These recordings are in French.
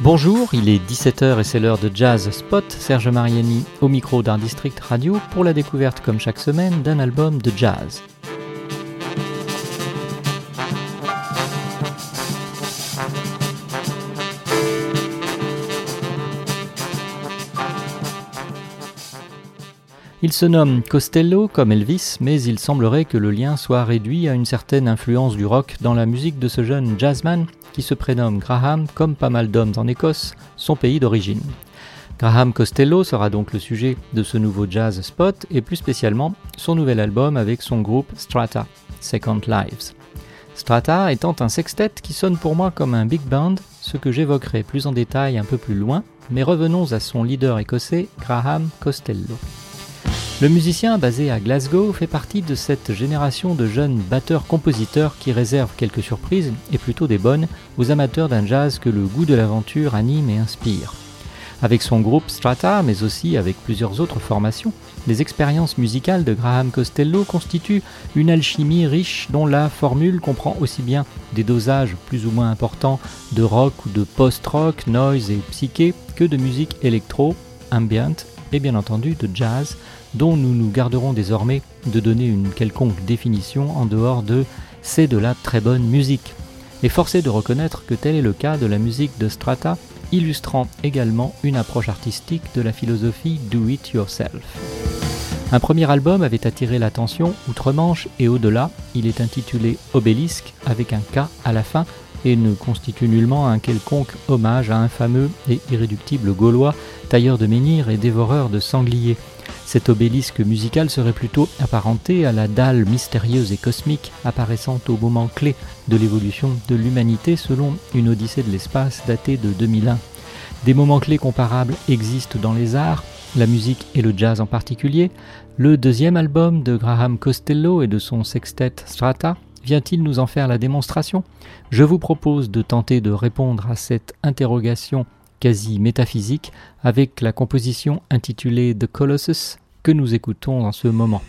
Bonjour, il est 17h et c'est l'heure de Jazz Spot. Serge Mariani au micro d'Art District Radio pour la découverte, comme chaque semaine, d'un album de jazz. Il se nomme Costello comme Elvis, mais il semblerait que le lien soit réduit à une certaine influence du rock dans la musique de ce jeune jazzman qui se prénomme Graham, comme pas mal d'hommes en Écosse, son pays d'origine. Graham Costello sera donc le sujet de ce nouveau jazz spot et plus spécialement son nouvel album avec son groupe Strata, Second Lives. Strata étant un sextet qui sonne pour moi comme un big band, ce que j'évoquerai plus en détail un peu plus loin, mais revenons à son leader écossais, Graham Costello. Le musicien basé à Glasgow fait partie de cette génération de jeunes batteurs-compositeurs qui réservent quelques surprises, et plutôt des bonnes, aux amateurs d'un jazz que le goût de l'aventure anime et inspire. Avec son groupe Strata, mais aussi avec plusieurs autres formations, les expériences musicales de Graham Costello constituent une alchimie riche dont la formule comprend aussi bien des dosages plus ou moins importants de rock ou de post-rock, noise et psyché que de musique électro, ambient et bien entendu de jazz, dont nous nous garderons désormais de donner une quelconque définition en dehors de c'est de la très bonne musique. Et forcé de reconnaître que tel est le cas de la musique de Strata, illustrant également une approche artistique de la philosophie Do It Yourself. Un premier album avait attiré l'attention outre-Manche et au-delà, il est intitulé Obélisque avec un K à la fin et ne constitue nullement un quelconque hommage à un fameux et irréductible Gaulois, tailleur de menhirs et dévoreur de sangliers. Cet obélisque musical serait plutôt apparenté à la dalle mystérieuse et cosmique apparaissant au moment clé de l'évolution de l'humanité selon une odyssée de l'espace datée de 2001. Des moments clés comparables existent dans les arts, la musique et le jazz en particulier. Le deuxième album de Graham Costello et de son sextet Strata vient-il nous en faire la démonstration? Je vous propose de tenter de répondre à cette interrogation quasi métaphysique avec la composition intitulée The Colossus que nous écoutons en ce moment.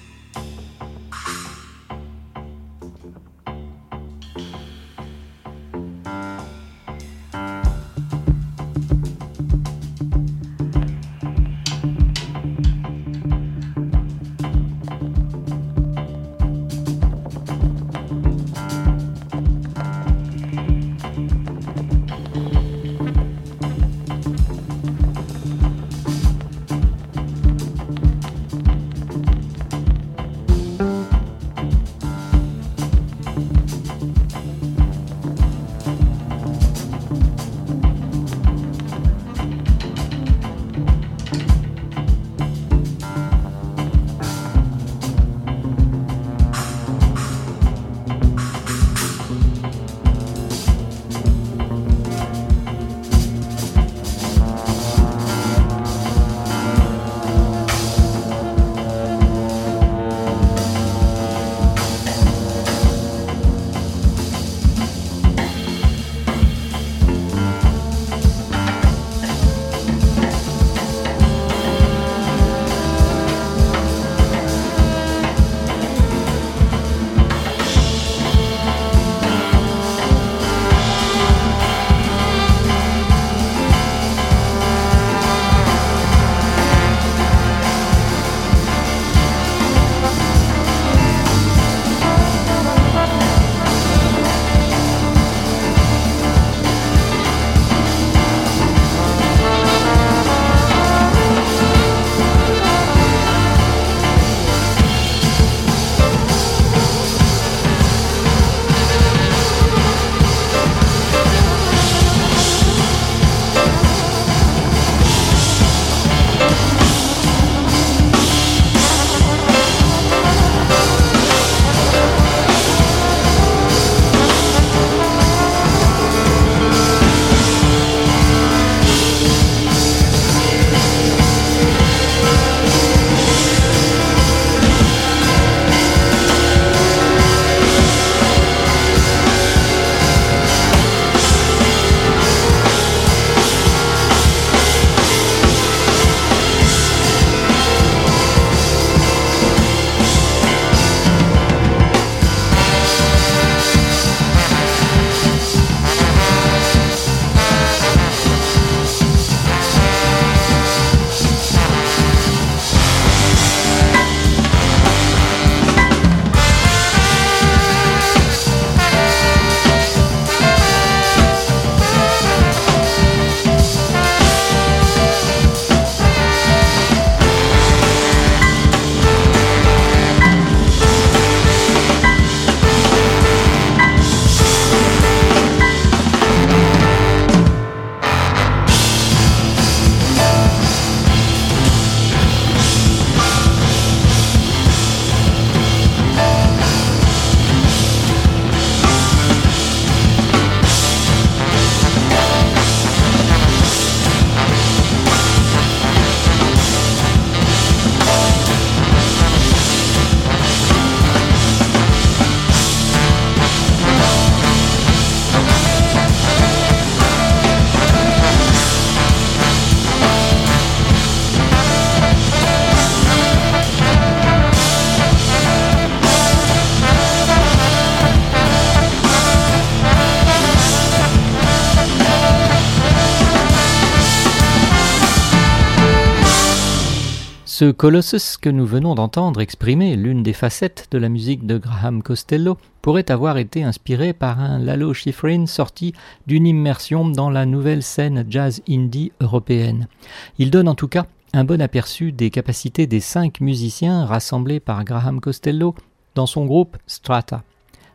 Ce Colossus que nous venons d'entendre exprimer l'une des facettes de la musique de Graham Costello pourrait avoir été inspiré par un Lalo Schifrin sorti d'une immersion dans la nouvelle scène jazz indie européenne. Il donne en tout cas un bon aperçu des capacités des cinq musiciens rassemblés par Graham Costello dans son groupe Strata.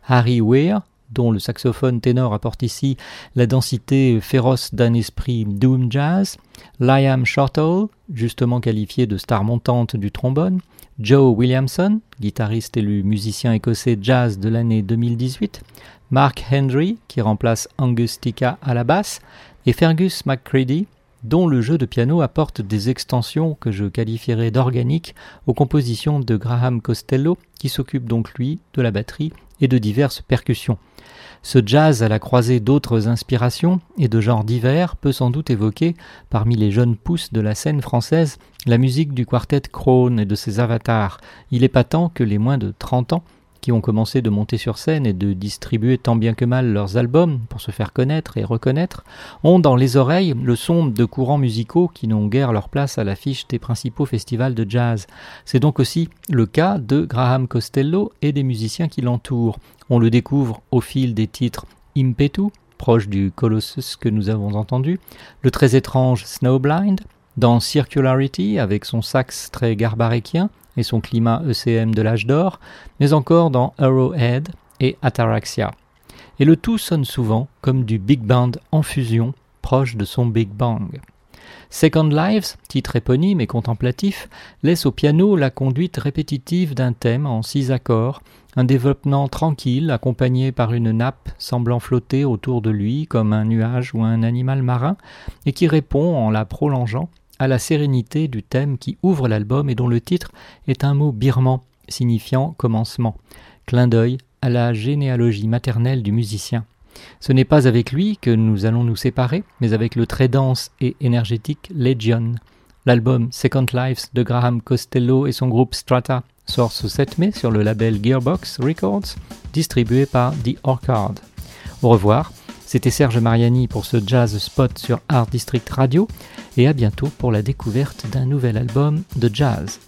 Harry Weir, dont le saxophone ténor apporte ici la densité féroce d'un esprit doom jazz, Liam Shortall, justement qualifié de star montante du trombone, Joe Williamson, guitariste élu musicien écossais jazz de l'année 2018, Mark Henry, qui remplace Angus Tika à la basse, et Fergus McCready, dont le jeu de piano apporte des extensions que je qualifierais d'organiques aux compositions de Graham Costello, qui s'occupe donc lui de la batterie et de diverses percussions. Ce jazz à la croisée d'autres inspirations et de genres divers peut sans doute évoquer, parmi les jeunes pousses de la scène française, la musique du quartet Krone et de ses avatars. Il est patent que les moins de 30 ans qui ont commencé de monter sur scène et de distribuer tant bien que mal leurs albums pour se faire connaître et reconnaître, ont dans les oreilles le son de courants musicaux qui n'ont guère leur place à l'affiche des principaux festivals de jazz. C'est donc aussi le cas de Graham Costello et des musiciens qui l'entourent. On le découvre au fil des titres Impetu, proche du Colossus que nous avons entendu, le très étrange Snowblind, dans Circularity avec son sax très garbaréquien, et son climat ECM de l'âge d'or, mais encore dans Arrowhead et Ataraxia. Et le tout sonne souvent comme du big band en fusion, proche de son Big Bang. Second Lives, titre éponyme et contemplatif, laisse au piano la conduite répétitive d'un thème en six accords, un développement tranquille accompagné par une nappe semblant flotter autour de lui comme un nuage ou un animal marin, et qui répond en la prolongeant à la sérénité du thème qui ouvre l'album et dont le titre est un mot birman signifiant commencement, clin d'œil à la généalogie maternelle du musicien. Ce n'est pas avec lui que nous allons nous séparer, mais avec le très dense et énergétique Legion. L'album Second Lives de Graham Costello et son groupe Strata sort ce 7 mai sur le label Gearbox Records, distribué par The Orchard. Au revoir c'était Serge Mariani pour ce Jazz Spot sur Art District Radio et à bientôt pour la découverte d'un nouvel album de jazz.